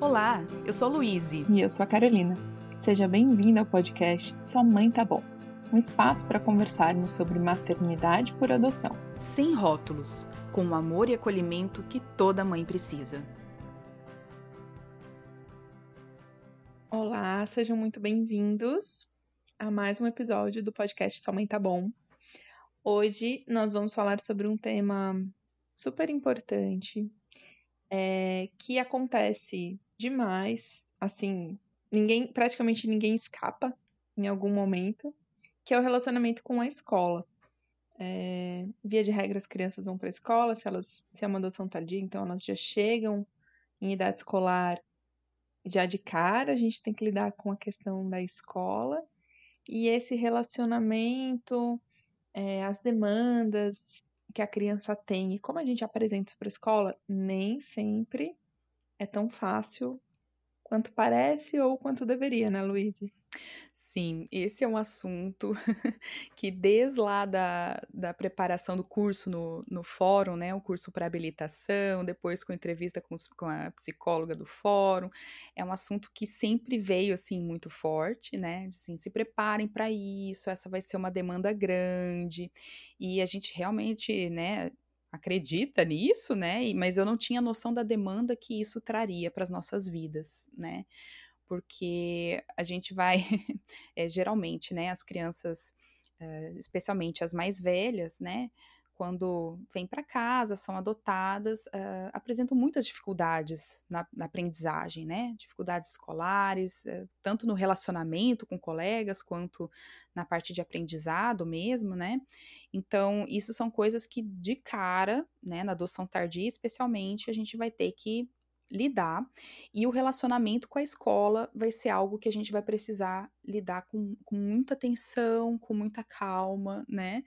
Olá, eu sou Luíse. E eu sou a Carolina. Seja bem-vinda ao podcast Sua Mãe Tá Bom um espaço para conversarmos sobre maternidade por adoção. Sem rótulos, com o amor e acolhimento que toda mãe precisa. Olá, sejam muito bem-vindos a mais um episódio do podcast Sua Mãe Tá Bom. Hoje nós vamos falar sobre um tema super importante é, que acontece demais, assim, ninguém, praticamente ninguém escapa em algum momento, que é o relacionamento com a escola. É, via de regra, as crianças vão para a escola, se elas se é uma adoção tardia, então elas já chegam em idade escolar já de cara, a gente tem que lidar com a questão da escola e esse relacionamento, é, as demandas que a criança tem e como a gente apresenta isso para a escola, nem sempre é tão fácil quanto parece ou quanto deveria, né, Luíse? Sim, esse é um assunto que desde lá da, da preparação do curso no, no fórum, né, o curso para habilitação, depois com entrevista com, com a psicóloga do fórum, é um assunto que sempre veio, assim, muito forte, né, assim, se preparem para isso, essa vai ser uma demanda grande, e a gente realmente, né, acredita nisso, né? Mas eu não tinha noção da demanda que isso traria para as nossas vidas, né? Porque a gente vai, é, geralmente, né? As crianças, é, especialmente as mais velhas, né? Quando vêm para casa, são adotadas, uh, apresentam muitas dificuldades na, na, aprendizagem, né? Dificuldades escolares, uh, tanto no relacionamento com colegas, quanto na parte de aprendizado mesmo, né? Então, isso são coisas que, de cara, né, na adoção tardia, especialmente, a gente vai ter que lidar, e o relacionamento com a escola vai ser algo que a gente vai precisar lidar com, com muita atenção, com muita calma, né?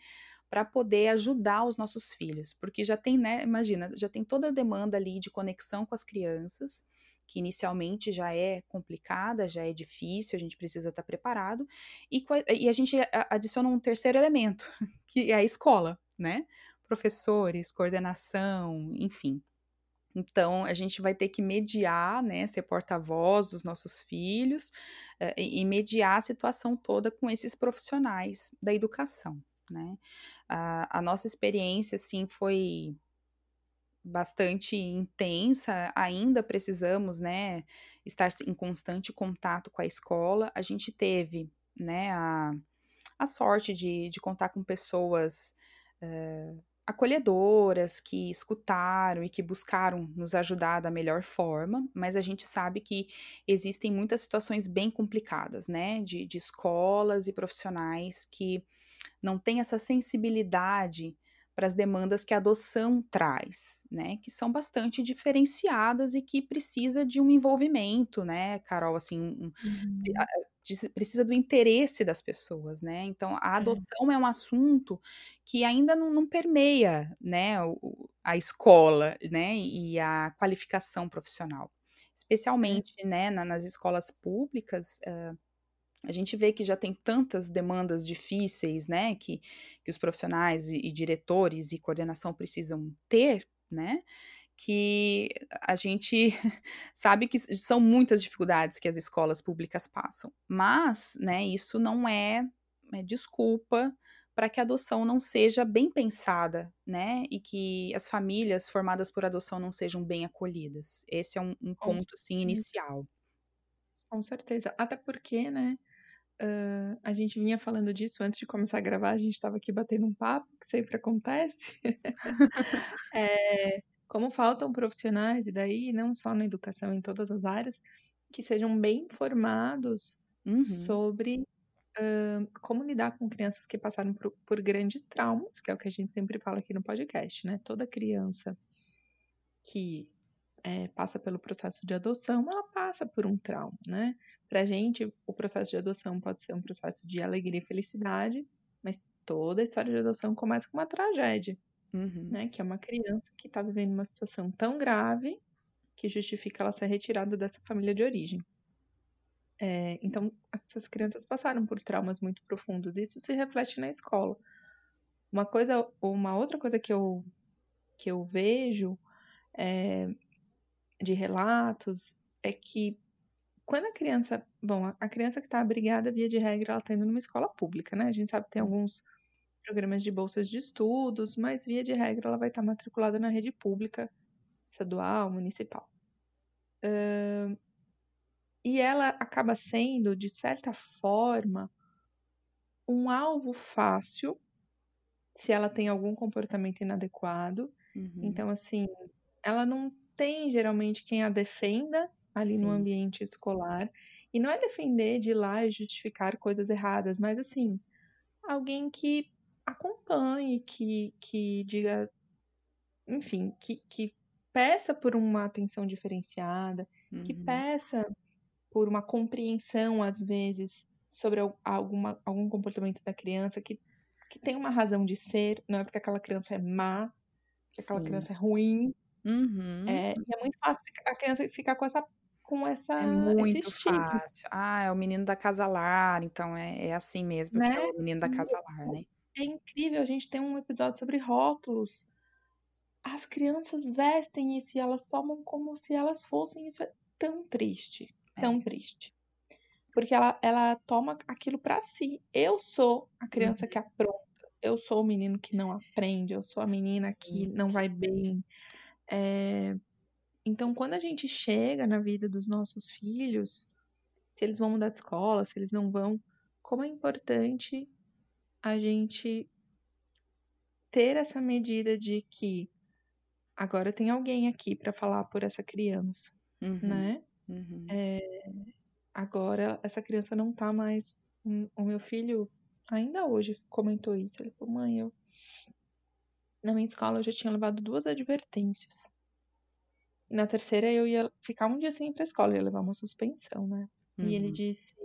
Para poder ajudar os nossos filhos, porque já tem, né, imagina, já tem toda a demanda ali de conexão com as crianças, que inicialmente já é complicada, já é difícil, a gente precisa estar tá preparado, e, e a gente adiciona um terceiro elemento, que é a escola, né? Professores, coordenação, enfim. Então, a gente vai ter que mediar, né, ser porta-voz dos nossos filhos uh, e mediar a situação toda com esses profissionais da educação né? A, nossa experiência, assim, foi bastante intensa, ainda precisamos, né, estar em constante contato com a escola. A gente teve, né, a, a sorte de, de contar com pessoas uh, acolhedoras que escutaram e que buscaram nos ajudar da melhor forma, mas a gente sabe que existem muitas situações bem complicadas, né, de, de escolas e profissionais que não tem essa sensibilidade para as demandas que a adoção traz, né? Que são bastante diferenciadas e que precisa de um envolvimento, né, Carol? Assim, um, uhum. precisa do interesse das pessoas, né? Então, a é. adoção é, é um assunto que ainda não, não permeia, né, a escola, né, e a qualificação profissional, especialmente, é. né, nas escolas públicas. Uh, a gente vê que já tem tantas demandas difíceis, né, que, que os profissionais e, e diretores e coordenação precisam ter, né, que a gente sabe que são muitas dificuldades que as escolas públicas passam, mas, né, isso não é, é desculpa para que a adoção não seja bem pensada, né, e que as famílias formadas por adoção não sejam bem acolhidas. Esse é um, um ponto, assim, inicial. Com certeza, até porque, né, Uh, a gente vinha falando disso antes de começar a gravar, a gente estava aqui batendo um papo, que sempre acontece. é, como faltam profissionais, e daí não só na educação, em todas as áreas, que sejam bem informados uhum. sobre uh, como lidar com crianças que passaram por, por grandes traumas, que é o que a gente sempre fala aqui no podcast, né? Toda criança que é, passa pelo processo de adoção, ela passa por um trauma, né? Pra gente, o processo de adoção pode ser um processo de alegria e felicidade, mas toda a história de adoção começa com uma tragédia, uhum. né? Que é uma criança que está vivendo uma situação tão grave que justifica ela ser retirada dessa família de origem. É, então, essas crianças passaram por traumas muito profundos. Isso se reflete na escola. Uma coisa, uma outra coisa que eu que eu vejo é, de relatos é que quando a criança. Bom, a criança que está abrigada, via de regra, ela está indo numa escola pública, né? A gente sabe que tem alguns programas de bolsas de estudos, mas via de regra ela vai estar matriculada na rede pública, estadual, municipal. Uh, e ela acaba sendo, de certa forma, um alvo fácil se ela tem algum comportamento inadequado. Uhum. Então, assim, ela não tem geralmente quem a defenda ali Sim. no ambiente escolar. E não é defender de ir lá e justificar coisas erradas, mas assim, alguém que acompanhe, que, que diga, enfim, que, que peça por uma atenção diferenciada, uhum. que peça por uma compreensão, às vezes, sobre alguma, algum comportamento da criança que, que tem uma razão de ser, não é porque aquela criança é má, que aquela Sim. criança é ruim. Uhum. É, e é muito fácil a criança ficar com essa com essa É muito fácil. Ah, é o menino da casa lar, então é, é assim mesmo, porque é né? o menino da casa lar, né? É incrível, a gente tem um episódio sobre rótulos. As crianças vestem isso e elas tomam como se elas fossem isso. É tão triste, tão é. triste. Porque ela, ela toma aquilo para si. Eu sou a criança uhum. que apronta. Eu sou o menino que não aprende. Eu sou a menina que não vai bem. É... Então, quando a gente chega na vida dos nossos filhos, se eles vão mudar de escola, se eles não vão, como é importante a gente ter essa medida de que agora tem alguém aqui para falar por essa criança, uhum, né? Uhum. É, agora essa criança não tá mais. O meu filho ainda hoje comentou isso. Ele falou, mãe, eu na minha escola eu já tinha levado duas advertências. E na terceira eu ia ficar um dia sem ir pra escola, ia levar uma suspensão, né? Uhum. E ele uhum. disse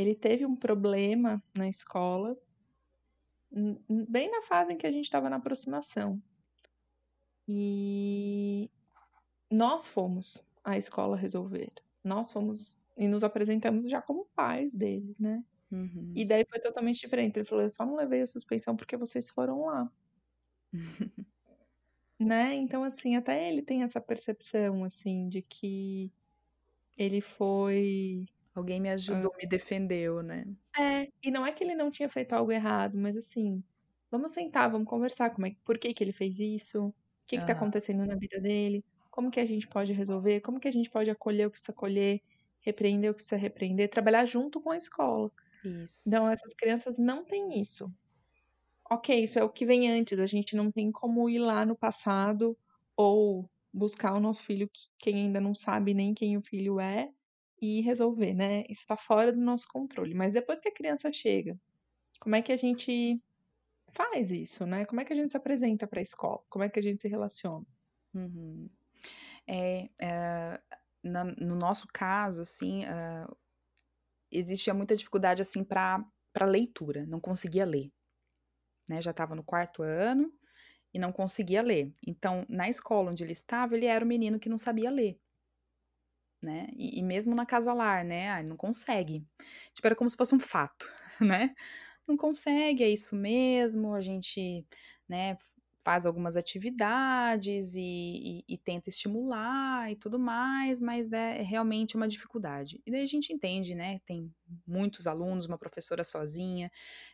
ele teve um problema na escola, bem na fase em que a gente estava na aproximação. E nós fomos à escola resolver. Nós fomos e nos apresentamos já como pais dele, né? Uhum. E daí foi totalmente diferente. Ele falou: Eu só não levei a suspensão porque vocês foram lá. né? Então, assim, até ele tem essa percepção, assim, de que ele foi Alguém me ajudou, me defendeu, né? É, e não é que ele não tinha feito algo errado, mas assim, vamos sentar, vamos conversar, como é, por que que ele fez isso? O que que tá acontecendo na vida dele? Como que a gente pode resolver? Como que a gente pode acolher o que precisa acolher, repreender o que precisa repreender, trabalhar junto com a escola. Isso. Então, essas crianças não têm isso. Ok, isso é o que vem antes, a gente não tem como ir lá no passado ou buscar o nosso filho, quem ainda não sabe nem quem o filho é, e resolver, né? Isso está fora do nosso controle. Mas depois que a criança chega, como é que a gente faz isso, né? Como é que a gente se apresenta para a escola? Como é que a gente se relaciona? Uhum. É, é na, no nosso caso, assim, uh, existia muita dificuldade assim para leitura, não conseguia ler. Né? Já estava no quarto ano e não conseguia ler. Então, na escola onde ele estava, ele era o menino que não sabia ler né? E, e mesmo na casa lar, né? Ah, não consegue. Tipo, era como se fosse um fato, né? Não consegue, é isso mesmo, a gente, né, faz algumas atividades e, e, e, tenta estimular e tudo mais, mas né, é realmente uma dificuldade. E daí a gente entende, né? Tem muitos alunos, uma professora sozinha,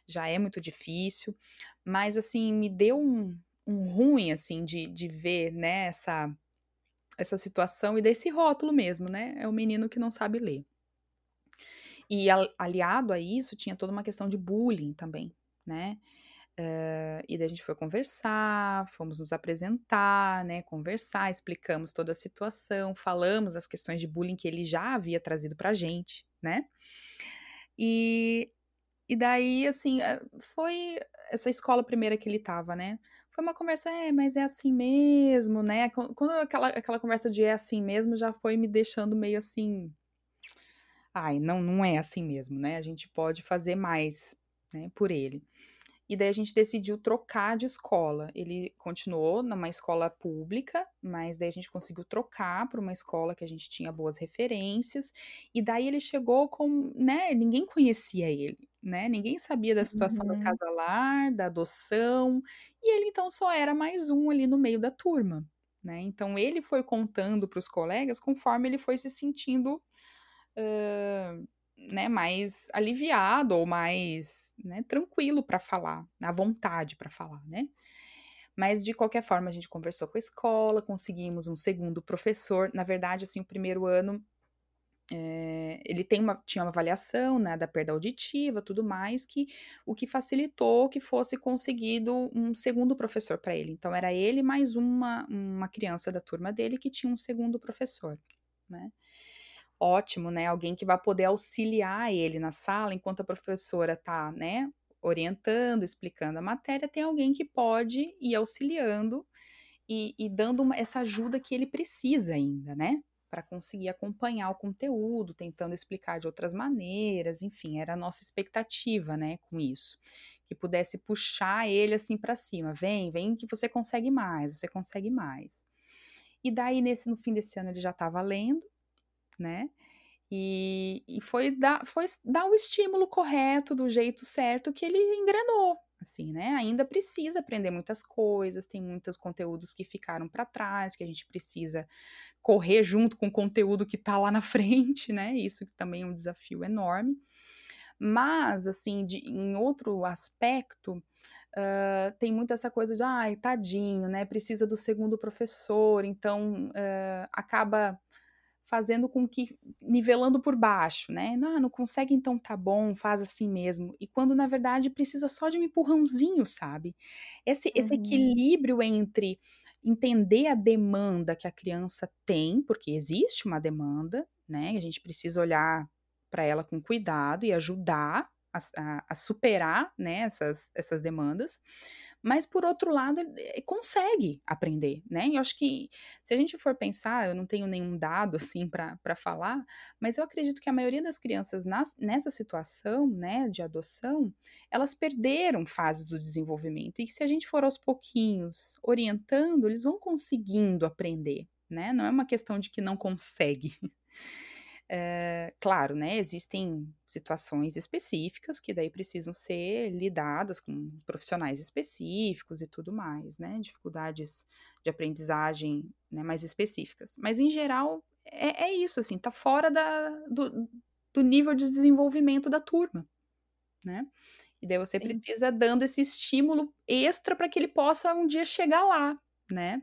já é muito difícil, mas assim, me deu um, um ruim, assim, de, de ver, né, essa essa situação e desse rótulo mesmo, né? É o menino que não sabe ler. E aliado a isso, tinha toda uma questão de bullying também, né? Uh, e daí a gente foi conversar, fomos nos apresentar, né? Conversar, explicamos toda a situação, falamos das questões de bullying que ele já havia trazido pra gente, né? E, e daí, assim, eh, foi essa escola primeira que ele tava, né? Foi uma conversa, é, mas é assim mesmo, né? Quando aquela, aquela conversa de é assim mesmo já foi me deixando meio assim. Ai, não, não é assim mesmo, né? A gente pode fazer mais né, por ele. E daí a gente decidiu trocar de escola. Ele continuou numa escola pública, mas daí a gente conseguiu trocar para uma escola que a gente tinha boas referências. E daí ele chegou com, né? Ninguém conhecia ele né? Ninguém sabia da situação uhum. do casalar, da adoção, e ele então só era mais um ali no meio da turma, né? Então ele foi contando para os colegas conforme ele foi se sentindo uh, né, mais aliviado ou mais né, tranquilo para falar, à vontade para falar, né? Mas de qualquer forma a gente conversou com a escola, conseguimos um segundo professor. Na verdade, assim, o primeiro ano é, ele tem uma, tinha uma avaliação né, da perda auditiva, tudo mais, que o que facilitou que fosse conseguido um segundo professor para ele. Então era ele mais uma, uma criança da turma dele que tinha um segundo professor, né? Ótimo, né? Alguém que vai poder auxiliar ele na sala enquanto a professora está, né, orientando, explicando a matéria, tem alguém que pode ir auxiliando e, e dando uma, essa ajuda que ele precisa ainda, né? para conseguir acompanhar o conteúdo, tentando explicar de outras maneiras, enfim, era a nossa expectativa, né, com isso, que pudesse puxar ele assim para cima, vem, vem que você consegue mais, você consegue mais. E daí nesse no fim desse ano ele já estava lendo, né? E, e foi dar foi dar o estímulo correto do jeito certo que ele engrenou, assim, né? Ainda precisa aprender muitas coisas, tem muitos conteúdos que ficaram para trás, que a gente precisa correr junto com o conteúdo que está lá na frente, né? Isso também é um desafio enorme. Mas, assim, de, em outro aspecto, uh, tem muito essa coisa de, ai, tadinho, né? Precisa do segundo professor, então uh, acaba fazendo com que nivelando por baixo, né? Não, não consegue então tá bom, faz assim mesmo. E quando na verdade precisa só de um empurrãozinho, sabe? Esse, uhum. esse equilíbrio entre entender a demanda que a criança tem, porque existe uma demanda, né? A gente precisa olhar para ela com cuidado e ajudar a, a, a, superar né, essas, essas demandas, mas por outro lado, ele consegue aprender, né? E eu acho que se a gente for pensar, eu não tenho nenhum dado assim para falar, mas eu acredito que a maioria das crianças nas, nessa situação, né, de adoção, elas perderam fases do desenvolvimento. E se a gente for aos pouquinhos orientando, eles vão conseguindo aprender, né? Não é uma questão de que não consegue. É, claro, né, existem situações específicas que daí precisam ser lidadas com profissionais específicos e tudo mais, né, dificuldades de aprendizagem né, mais específicas. Mas, em geral, é, é isso, assim, tá fora da, do, do nível de desenvolvimento da turma, né? E daí você Sim. precisa dando esse estímulo extra para que ele possa um dia chegar lá, né?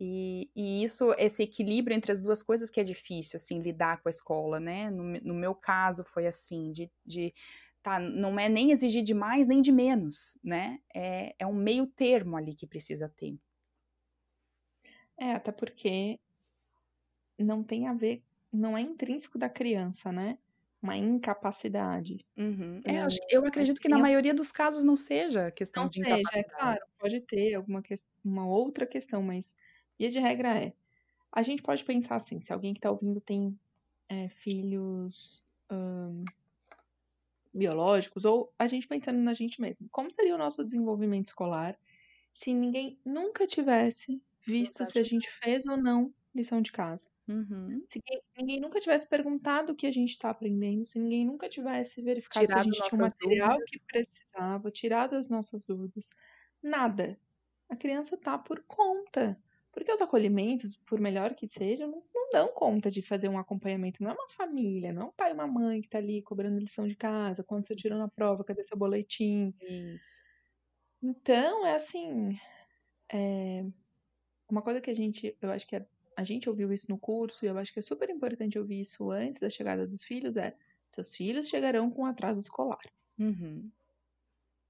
E, e, isso, esse equilíbrio entre as duas coisas que é difícil, assim, lidar com a escola, né? No, no meu caso foi assim, de, de tá, não é nem exigir de mais nem de menos, né? É, é um meio termo ali que precisa ter. É, até porque não tem a ver, não é intrínseco da criança, né? Uma incapacidade. Uhum. É, eu, eu acredito que na maioria dos casos não seja questão não de seja, incapacidade. É claro, pode ter alguma que... uma outra questão, mas Via de regra é, a gente pode pensar assim, se alguém que está ouvindo tem é, filhos um, biológicos, ou a gente pensando na gente mesmo, como seria o nosso desenvolvimento escolar se ninguém nunca tivesse visto se a gente fez ou não lição de casa? Uhum. Se ninguém nunca tivesse perguntado o que a gente está aprendendo, se ninguém nunca tivesse verificado tirado se a gente tinha o material dúvidas. que precisava, tirado as nossas dúvidas, nada. A criança tá por conta. Porque os acolhimentos, por melhor que sejam, não, dão conta de fazer um acompanhamento. Não é uma família, não é um pai e uma mãe que tá ali cobrando lição de casa, quando você tirou na prova, cadê seu boletim? Isso. Então, é assim. É... Uma coisa que a gente, eu acho que é, a gente ouviu isso no curso, e eu acho que é super importante ouvir isso antes da chegada dos filhos, é seus filhos chegarão com atraso escolar. Uhum.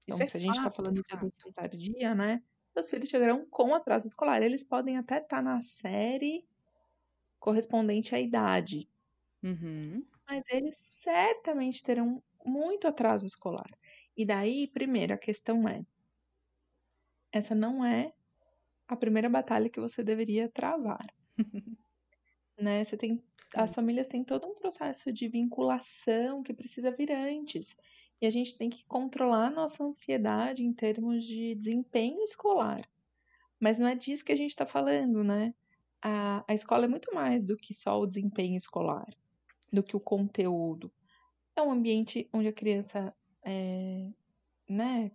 Então, isso é se é a gente está falando de adoção tardia, né? Seus filhos chegarão com atraso escolar. Eles podem até estar tá na série correspondente à idade. Uhum. Mas eles certamente terão muito atraso escolar. E daí, primeiro, a questão é: essa não é a primeira batalha que você deveria travar. né? Você tem, as famílias têm todo um processo de vinculação que precisa vir antes. E a gente tem que controlar a nossa ansiedade em termos de desempenho escolar. Mas não é disso que a gente está falando, né? A, a escola é muito mais do que só o desempenho escolar, do que o conteúdo. É um ambiente onde a criança é, né,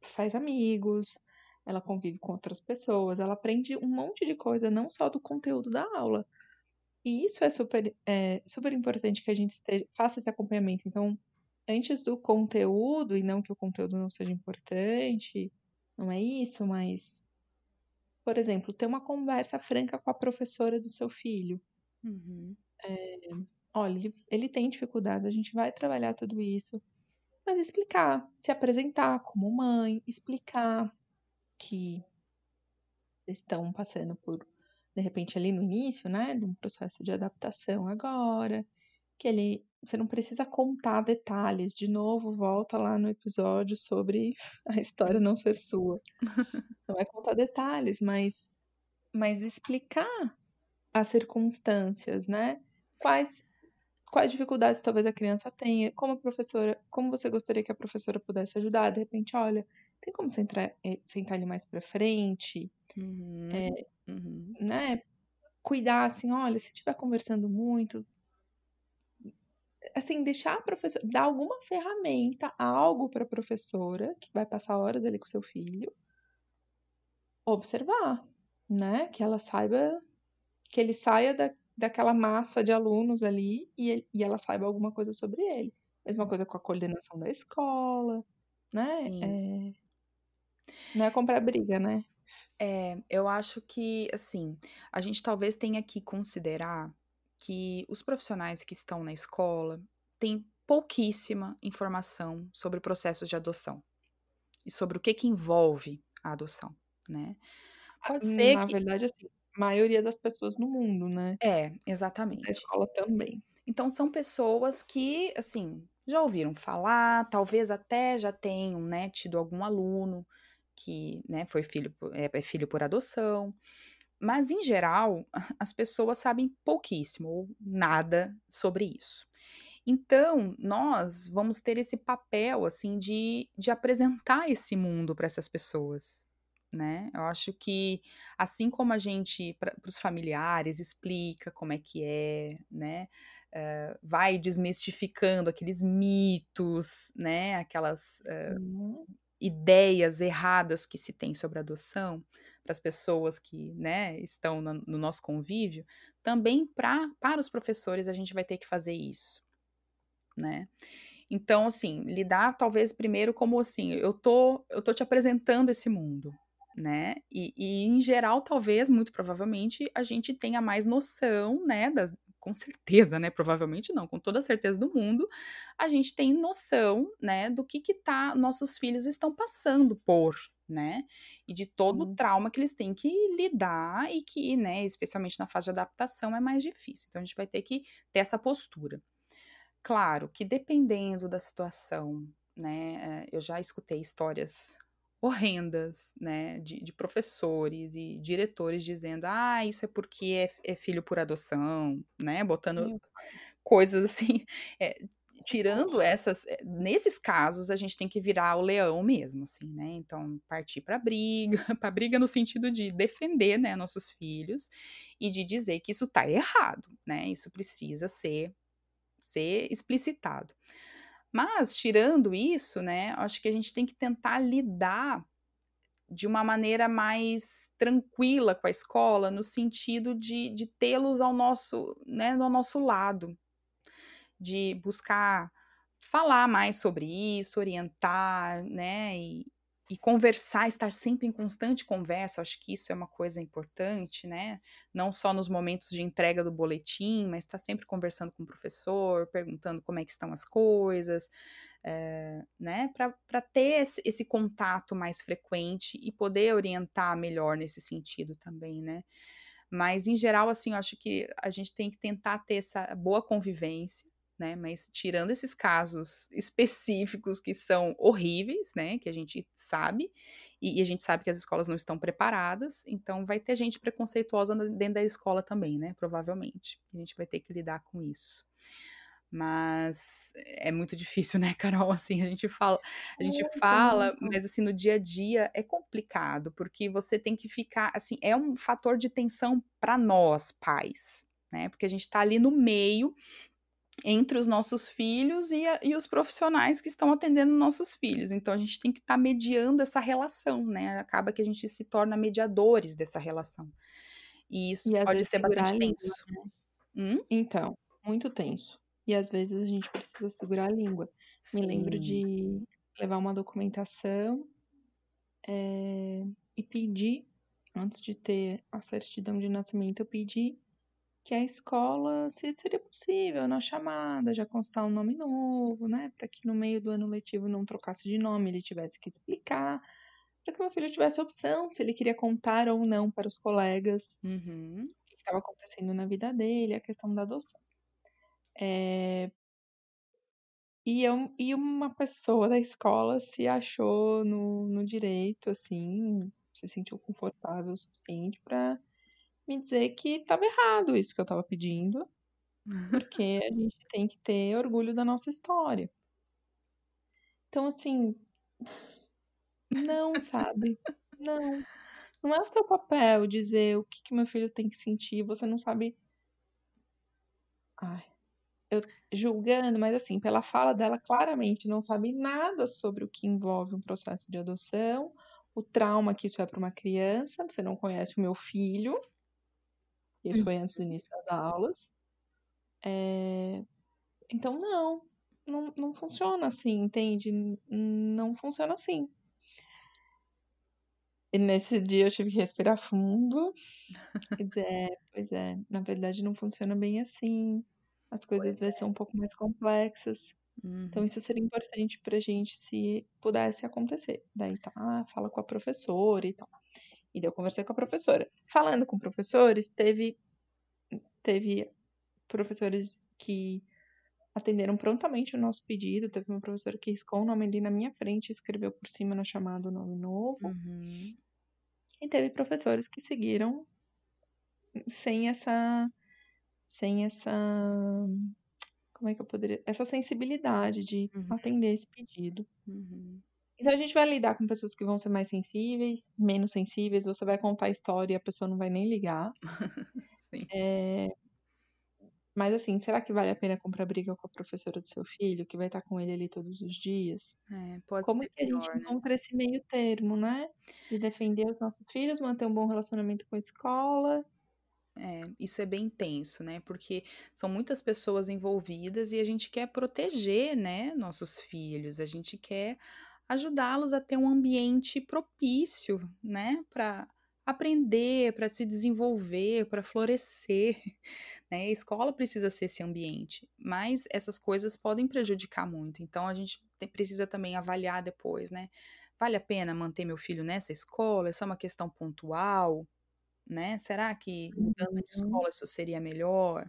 faz amigos, ela convive com outras pessoas, ela aprende um monte de coisa, não só do conteúdo da aula. E isso é super, é, super importante que a gente esteja, faça esse acompanhamento. Então, antes do conteúdo, e não que o conteúdo não seja importante, não é isso, mas, por exemplo, ter uma conversa franca com a professora do seu filho. Uhum. É, olha, ele, ele tem dificuldade, a gente vai trabalhar tudo isso, mas explicar, se apresentar como mãe, explicar que estão passando por, de repente, ali no início, né, de um processo de adaptação agora, que ele, você não precisa contar detalhes, de novo, volta lá no episódio sobre a história não ser sua. Não vai contar detalhes, mas, mas explicar as circunstâncias, né? Quais quais dificuldades talvez a criança tenha, como a professora, como você gostaria que a professora pudesse ajudar, de repente, olha, tem como sentar, eh, sentar ele mais para frente, Uhum. é, Uhum. né? Cuidar assim, olha, se estiver conversando muito, assim, deixar a professora, dar alguma ferramenta, algo para a professora que vai passar horas ali com seu filho, observar, né? Que ela saiba, que ele saia da, daquela massa de alunos ali e, e ela saiba alguma coisa sobre ele. Mesma coisa com a coordenação da escola, né? É... Não é comprar briga, né? É, eu acho que, assim, a gente talvez tenha que considerar que os profissionais que estão na escola têm pouquíssima informação sobre processos de adoção e sobre o que que envolve a adoção, né? Pode ser Na que verdade, assim, a maioria das pessoas no mundo, né? é, Na exatamente. escola também. Então são pessoas que, assim, já ouviram falar, talvez até já tenham, né, tido algum aluno que, né, foi filho é, é filho por adoção, mas em geral as pessoas sabem pouquíssimo ou nada sobre isso. Então nós vamos ter esse papel assim de, de apresentar esse mundo para essas pessoas. Né? Eu acho que assim como a gente para os familiares explica como é que é, né? Uh, vai desmistificando aqueles mitos, né? Aquelas uh, Uhum. ideias erradas que se tem sobre adoção para as pessoas que né, estão no, no nosso convívio, também pra, para os professores a gente vai ter que fazer isso, né? Então, assim, lidar talvez primeiro como assim, eu tô, eu tô te apresentando esse mundo, né? E, e em geral, talvez, muito provavelmente, a gente tenha mais noção, né, das, com certeza, né? Provavelmente não, com toda a certeza do mundo, a gente tem noção, né, do que que tá, nossos filhos estão passando por, né? E de todo Sim. o trauma que eles têm que lidar e que, né, especialmente na fase de adaptação, é mais difícil. Então a gente vai ter que ter essa postura. Claro que dependendo da situação, né, eu já escutei histórias horrendas, né, de, de, professores e diretores dizendo, ah, isso é porque é, é filho por adoção, né, botando coisas assim, é, tirando essas, nesses casos a gente tem que virar o leão mesmo, assim, né, então partir para briga, para briga no sentido de defender, né, nossos filhos e de dizer que isso tá errado, né, isso precisa ser ser explicitado. Mas, tirando isso, né, acho que a gente tem que tentar lidar de uma maneira mais tranquila com a escola, no sentido de, de tê-los ao nosso, né, no nosso lado, de buscar falar mais sobre isso, orientar, né, e, e conversar, estar sempre em constante conversa, acho que isso é uma coisa importante, né? Não só nos momentos de entrega do boletim, mas estar sempre conversando com o professor, perguntando como é que estão as coisas, é, né? Para ter esse, esse, contato mais frequente e poder orientar melhor nesse sentido também, né? Mas, em geral, assim, eu acho que a gente tem que tentar ter essa boa convivência, né? Mas tirando esses casos específicos que são horríveis, né? Que a gente sabe, e, e, a gente sabe que as escolas não estão preparadas, então vai ter gente preconceituosa dentro da escola também, né? Provavelmente. A gente vai ter que lidar com isso. Mas é muito difícil, né, Carol? Assim, a gente fala, a gente Muito, fala, muito. mas assim, no dia a dia é complicado, porque você tem que ficar, assim, é um fator de tensão para nós, pais, né? Porque a gente tá ali no meio entre os nossos filhos e, a, e, os profissionais que estão atendendo nossos filhos. Então a gente tem que estar tá mediando essa relação, né? Acaba que a gente se torna mediadores dessa relação. E isso e pode ser bastante tenso. Língua, né? hum? Então, muito tenso. E às vezes a gente precisa segurar a língua. Sim. Me lembro de levar uma documentação é, e pedir, antes de ter a certidão de nascimento, eu pedi que a escola, se seria possível, na chamada, já constar um nome novo, né? Para que no meio do ano letivo não trocasse de nome, ele tivesse que explicar, para que meu filho tivesse opção se ele queria contar ou não para os colegas uhum. o que estava acontecendo na vida dele, a questão da adoção. É... E, eu, e uma pessoa da escola se achou no, no direito, assim, se sentiu confortável o suficiente para me dizer que estava errado isso que eu estava pedindo, porque a gente tem que ter orgulho da nossa história. Então, assim, não, sabe? Não. Não é o seu papel dizer o que, que meu filho tem que sentir, você não sabe. Ai, eu julgando, mas assim, pela fala dela, claramente não sabe nada sobre o que envolve um processo de adoção, o trauma que isso é para uma criança. Você não conhece o meu filho, isso foi antes do início das aulas. É... Então, não, não, não funciona assim, entende? Não funciona assim. E nesse dia eu tive que respirar fundo. Dizer, é, pois é, na verdade não funciona bem assim. As coisas é. são um pouco mais complexas. Então, uhum. Então, isso seria importante pra gente se pudesse acontecer. Daí tá, fala com a professora e tal. E daí eu conversei com a professora. Falando com professores, teve, teve professores que atenderam prontamente o nosso pedido. Teve uma professora que riscou o nome ali na minha frente e escreveu por cima na chamada o nome novo. Uhum. E teve professores que seguiram sem essa. sem essa. Como é que eu poderia. Essa sensibilidade de uhum. atender esse pedido. Uhum. Então a gente vai lidar com pessoas que vão ser mais sensíveis, menos sensíveis. Você vai contar a história e a pessoa não vai nem ligar. Sim. É... Mas assim, será que vale a pena comprar briga com a professora do seu filho, que vai estar com ele ali todos os dias? É, pode Como ser que a gente né? encontra esse meio termo, né? De defender os nossos filhos, manter um bom relacionamento com a escola. É, isso é bem intenso, né? Porque são muitas pessoas envolvidas e a gente quer proteger, né, nossos filhos. A gente quer ajudá-los a ter um ambiente propício, né, para aprender, para se desenvolver, para florescer. Né? A escola precisa ser esse ambiente, mas essas coisas podem prejudicar muito. Então a gente precisa também avaliar depois, né? Vale a pena manter meu filho nessa escola? É uma questão pontual, né? Será que mudando de uhum. escola isso seria melhor?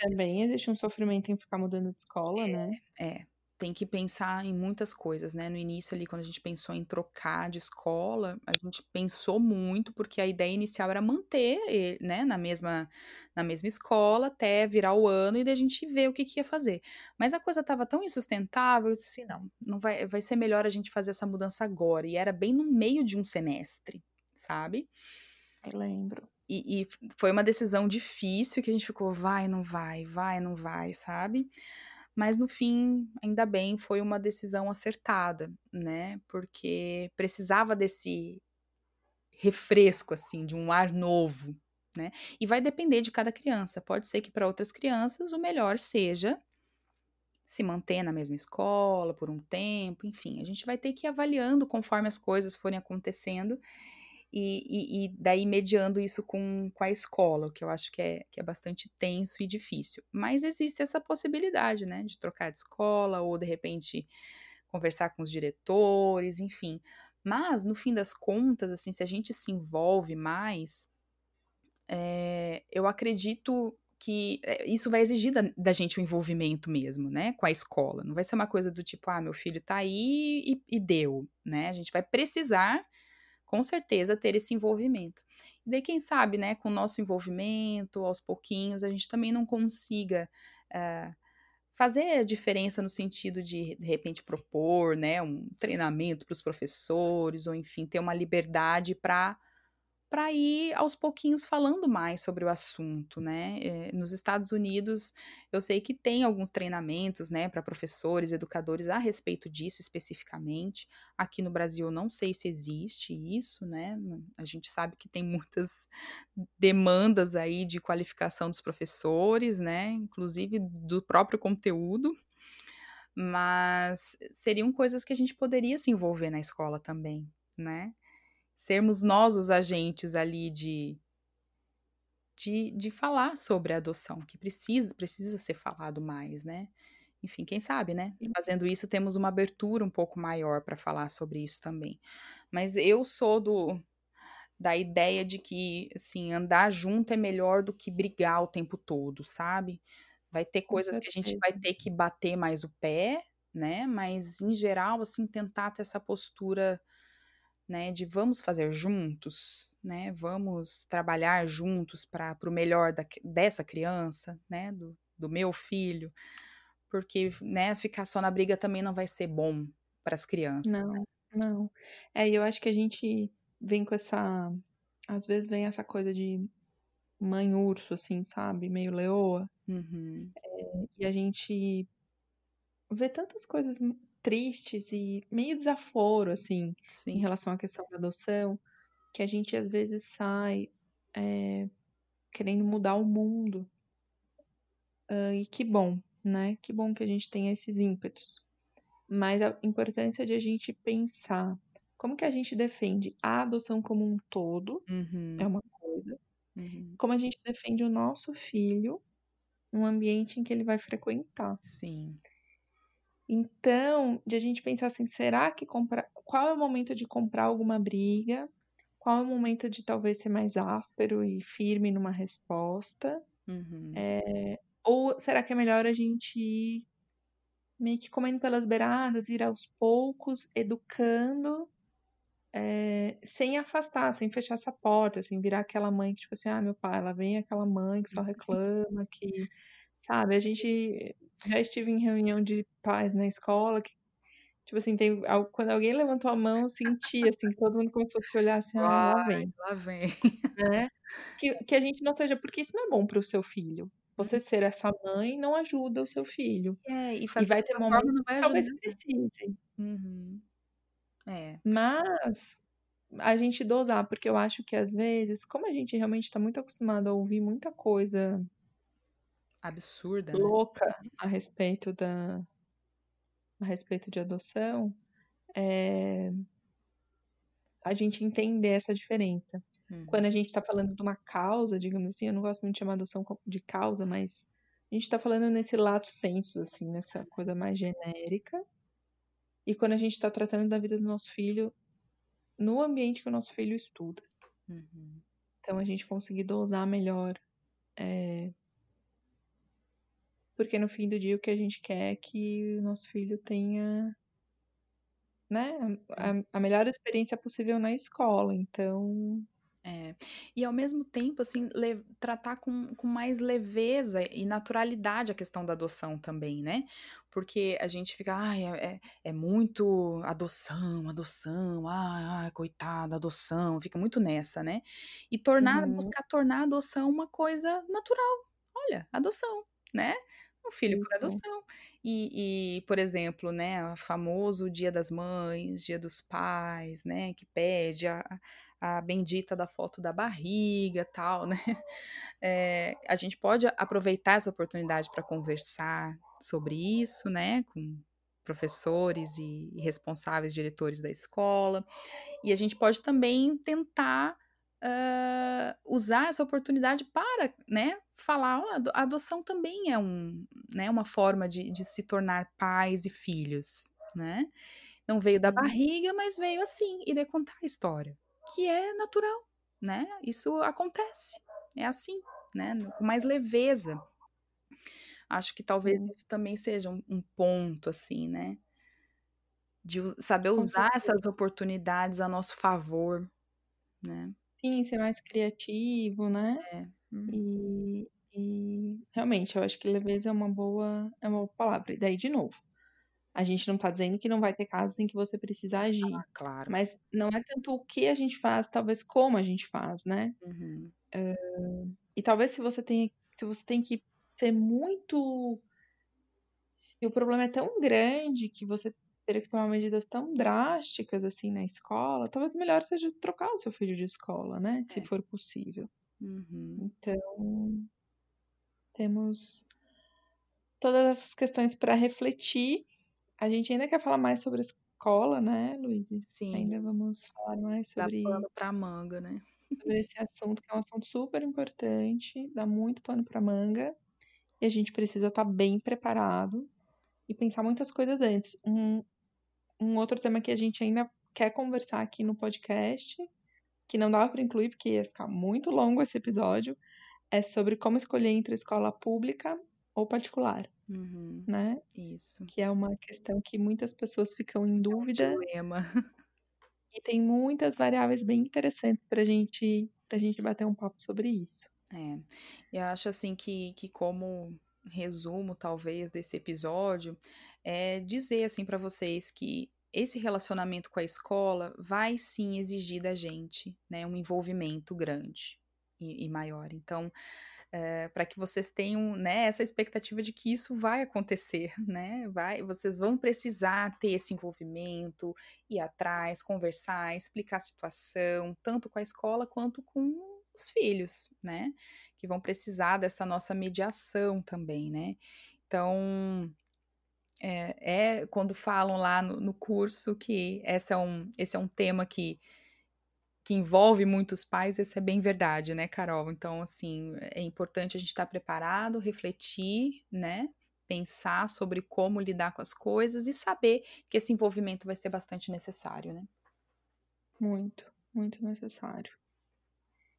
Também existe um sofrimento em ficar mudando de escola, é, né? É, tem que pensar em muitas coisas, né? No início ali, quando a gente pensou em trocar de escola, a gente pensou muito, porque a ideia inicial era manter, né, na mesma, na mesma escola até virar o ano e daí a gente ver o que, que ia fazer. Mas a coisa estava tão insustentável, eu disse assim, não, não vai, vai ser melhor a gente fazer essa mudança agora. E era bem no meio de um semestre, sabe? Eu lembro. E, e foi uma decisão difícil que a gente ficou, vai, não vai, vai, não vai, sabe? Mas no fim, ainda bem, foi uma decisão acertada, né? Porque precisava desse refresco, assim, de um ar novo, né? E vai depender de cada criança. Pode ser que para outras crianças o melhor seja se manter na mesma escola por um tempo, enfim, a gente vai ter que ir avaliando conforme as coisas forem acontecendo e, e, e, daí mediando isso com, com a escola, o que eu acho que é, que é bastante tenso e difícil. Mas existe essa possibilidade, né, de trocar de escola ou de repente conversar com os diretores, enfim. Mas, no fim das contas, assim, se a gente se envolve mais, é, eu acredito que eh, isso vai exigir da, da, gente o um envolvimento mesmo, né, com a escola. Não vai ser uma coisa do tipo, ah, meu filho tá aí e, e deu, né? A gente vai precisar com certeza ter esse envolvimento. E daí, quem sabe, né, com o nosso envolvimento, aos pouquinhos, a gente também não consiga uh, fazer a diferença no sentido de, de repente, propor, né, um treinamento para os professores, ou enfim, ter uma liberdade para para ir aos pouquinhos falando mais sobre o assunto, né? Eh, nos Estados Unidos, eu sei que tem alguns treinamentos, né, para professores, educadores a respeito disso especificamente. Aqui no Brasil, não sei se existe isso, né? A gente sabe que tem muitas demandas aí de qualificação dos professores, né? Inclusive do próprio conteúdo. Mas seriam coisas que a gente poderia se envolver na escola também, né? Sermos nós os agentes ali de, de, de falar sobre a adoção, que precisa, precisa ser falado mais, né? Enfim, quem sabe, né? Sim. Fazendo isso, temos uma abertura um pouco maior para falar sobre isso também. Mas eu sou do da ideia de que, assim, andar junto é melhor do que brigar o tempo todo, sabe? Vai ter coisas que a gente vai ter que bater mais o pé, né? Mas, em geral, assim, tentar ter essa postura né, de vamos fazer juntos, né, vamos trabalhar juntos para o melhor da, dessa criança, né, do, do meu filho, porque, né, ficar só na briga também não vai ser bom para as crianças. né? Não, não. É, eu acho que a gente vem com essa. Às vezes vem essa coisa de mãe urso, assim, sabe? Meio leoa. Uhum, E a gente vê tantas coisas tristes e meio desaforo, assim, em sim, relação à questão da adoção, que a gente às vezes sai é, querendo mudar o mundo. Ah, e que bom, né? Que bom que a gente tem esses ímpetos. Mas a importância de a gente pensar como que a gente defende a adoção como um todo, uhum, é uma coisa, uhum, como a gente defende o nosso filho no ambiente em que ele vai frequentar. sim, Então, de a gente pensar assim, será que comprar, qual é o momento de comprar alguma briga? Qual é o momento de talvez ser mais áspero e firme numa resposta? uhum, Ou será que é melhor a gente ir meio que comendo pelas beiradas, ir aos poucos, educando, é, sem afastar, sem fechar essa porta, sem virar aquela mãe que, tipo assim, ah, meu pai, ela vem aquela mãe que só reclama, que, sabe, a gente já estive em reunião de pais na escola que, tipo assim, tem, quando alguém levantou a mão, eu senti, assim, todo mundo começou a se olhar assim, ah, lá vem, lá vem. né? Que, que a gente não seja, porque isso não é bom para o seu filho. Você ser essa mãe não ajuda o seu filho. É, e E vai ter momentos que talvez ajudar. precise. Uhum, é, Mas a gente dosar, porque eu acho que às vezes, como a gente realmente está muito acostumado a ouvir muita coisa absurda, né? louca a respeito da a respeito de adoção, é, a gente entender essa diferença. Uhum, Quando a gente está falando de uma causa, digamos assim, eu não gosto muito de chamar adoção de causa, mas a gente está falando nesse lato senso, assim, nessa coisa mais genérica. E quando a gente está tratando da vida do nosso filho no ambiente que o nosso filho estuda. uhum. Então a gente conseguir dosar melhor. é, Porque no fim do dia o que a gente quer é que o nosso filho tenha né, a, a melhor experiência possível na escola. Então, É. E ao mesmo tempo, assim, tratar com, com mais leveza e naturalidade a questão da adoção também, né? Porque a gente fica, ai, é, é, é muito adoção, adoção, ai, ai, coitada, adoção, fica muito nessa, né? E tornar, uhum, buscar tornar a adoção uma coisa natural. Olha, adoção, né? Um filho por isso. adoção. E, e, por exemplo, né, o famoso Dia das Mães, Dia dos Pais, né, que pede a, a bendita da foto da barriga, tal, né? É, a gente pode aproveitar essa oportunidade para conversar sobre isso, né, com professores e responsáveis diretores da escola. E a gente pode também tentar uh, usar essa oportunidade para, né, falar, a adoção também é um, né, uma forma de, de se tornar pais e filhos, né? Não veio da Sim, barriga, mas veio assim, e de contar a história, que é natural, né? Isso acontece, é assim, né? Com mais leveza. Acho que talvez isso também seja um, um ponto, assim, né? De saber usar essas oportunidades a nosso favor, né? Sim, ser mais criativo, né? É. Uhum. E, e realmente, eu acho que leveza é uma boa, é uma boa palavra. E daí, de novo, A gente não está dizendo que não vai ter casos em que você precisa agir. Ah, claro. Mas não é tanto o que a gente faz, talvez como a gente faz, né? Uhum. Uh, e talvez se você tem, se você tem que ser muito. Se o problema é tão grande que você teria que tomar medidas tão drásticas assim na escola, talvez melhor seja trocar o seu filho de escola, né? É. Se for possível. Uhum. Então, temos todas essas questões para refletir. A gente ainda quer falar mais sobre a escola, né, Luiz? Sim. Ainda vamos falar mais sobre. Dá pano pra manga, né? Sobre esse assunto, que é um assunto super importante, dá muito pano pra manga. E a gente precisa estar tá bem preparado e pensar muitas coisas antes. Um, um outro tema que a gente ainda quer conversar aqui no podcast, que não dava para incluir porque ia ficar muito longo esse episódio, é sobre como escolher entre escola pública ou particular, uhum, né? Isso. Que é uma questão que muitas pessoas ficam em dúvida. É um dilema. E tem muitas variáveis bem interessantes para gente, a gente bater um papo sobre isso. É, eu acho assim que, que como resumo, talvez, desse episódio, é dizer assim para vocês que esse relacionamento com a escola vai sim exigir da gente, né, um envolvimento grande e, e maior. Então, é, eh, para que vocês tenham né, essa expectativa de que isso vai acontecer, né? Vai, vocês vão precisar ter esse envolvimento, ir atrás, conversar, explicar a situação, tanto com a escola quanto com os filhos, né? Que vão precisar dessa nossa mediação também, né? Então, é, é quando falam lá no, no curso que esse é, um, esse é um tema que que envolve muitos pais, isso é bem verdade, né, Carol? Então, assim, é importante a gente estar preparado, refletir, né? Pensar sobre como lidar com as coisas e saber que esse envolvimento vai ser bastante necessário, né? Muito, muito necessário.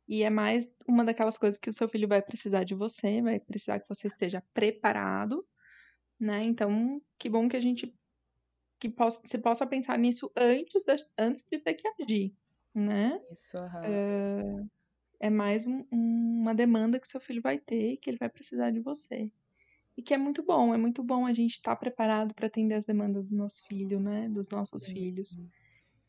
E é mais uma daquelas coisas que o seu filho vai precisar de você, vai precisar que você esteja preparado, né? Então, que bom que a gente que possa, você possa pensar nisso antes, da, antes de ter que agir né? Isso, uhum. é, é mais um, uma demanda que seu filho vai ter e que ele vai precisar de você. E que é muito bom, é muito bom a gente estar tá preparado para atender as demandas do nosso filho, né? Dos nossos filhos.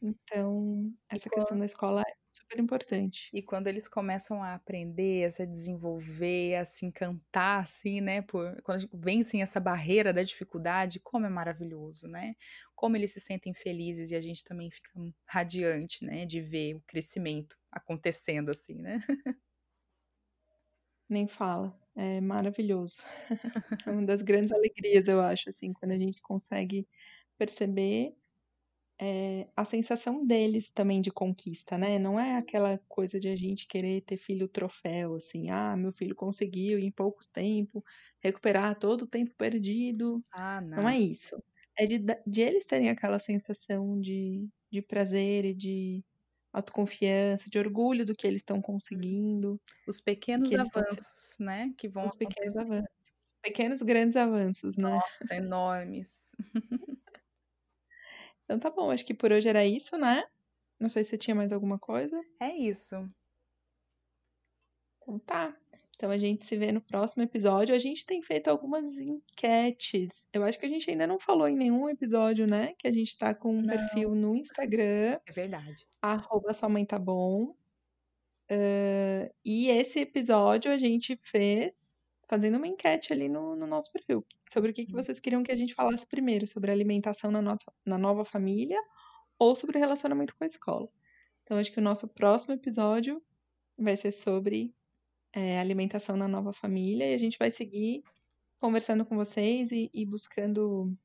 Então, essa e questão quando... da escola é super importante. E quando eles começam a aprender, a se desenvolver, a se encantar, assim, né? Por, quando vencem essa barreira da dificuldade, como é maravilhoso, né? Como eles se sentem felizes e a gente também fica radiante, né? De ver o crescimento acontecendo, assim, né? Nem fala. É maravilhoso. é uma das grandes alegrias, eu acho, assim, quando a gente consegue perceber é, a sensação deles também de conquista, né? Não é aquela coisa de a gente querer ter filho troféu, assim, ah, meu filho conseguiu em poucos tempo recuperar todo o tempo perdido. Ah, não. Não é isso. É de, de eles terem aquela sensação de, de prazer e de autoconfiança, de orgulho do que eles estão conseguindo. Os pequenos avanços, estão... né? Que vão Os pequenos avanços. Pequenos grandes avanços, né? Nossa, enormes. Então tá bom, acho que por hoje era isso, né? Não sei se você tinha mais alguma coisa. É isso. Então tá. Então a gente se vê no próximo episódio. A gente tem feito algumas enquetes. Eu acho que a gente ainda não falou em nenhum episódio, né? Que a gente tá com um não. perfil no Instagram. É verdade. Arroba sua mãe tá bom. Uh, e esse episódio a gente fez fazendo uma enquete ali no, no nosso perfil sobre o que, que uhum. vocês queriam que a gente falasse primeiro, sobre alimentação na, nossa, na nova família ou sobre relacionamento com a escola. Então, acho que o nosso próximo episódio vai ser sobre é, alimentação na nova família e a gente vai seguir conversando com vocês e, e buscando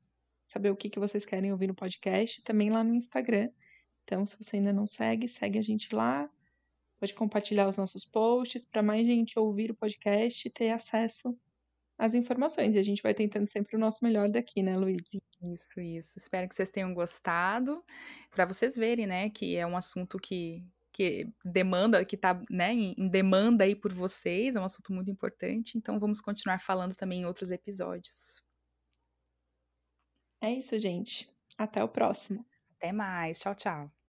saber o que, que vocês querem ouvir no podcast, também lá no Instagram. Então, se você ainda não segue, segue a gente lá, pode compartilhar os nossos posts para mais gente ouvir o podcast e ter acesso às informações. E a gente vai tentando sempre o nosso melhor daqui, né, Luiz? Isso, isso. Espero que vocês tenham gostado. Para vocês verem, né, que é um assunto que, que demanda, que está né, em demanda aí por vocês, é um assunto muito importante. Então vamos continuar falando também em outros episódios. É isso, gente. Até o próximo. Até mais. Tchau, tchau.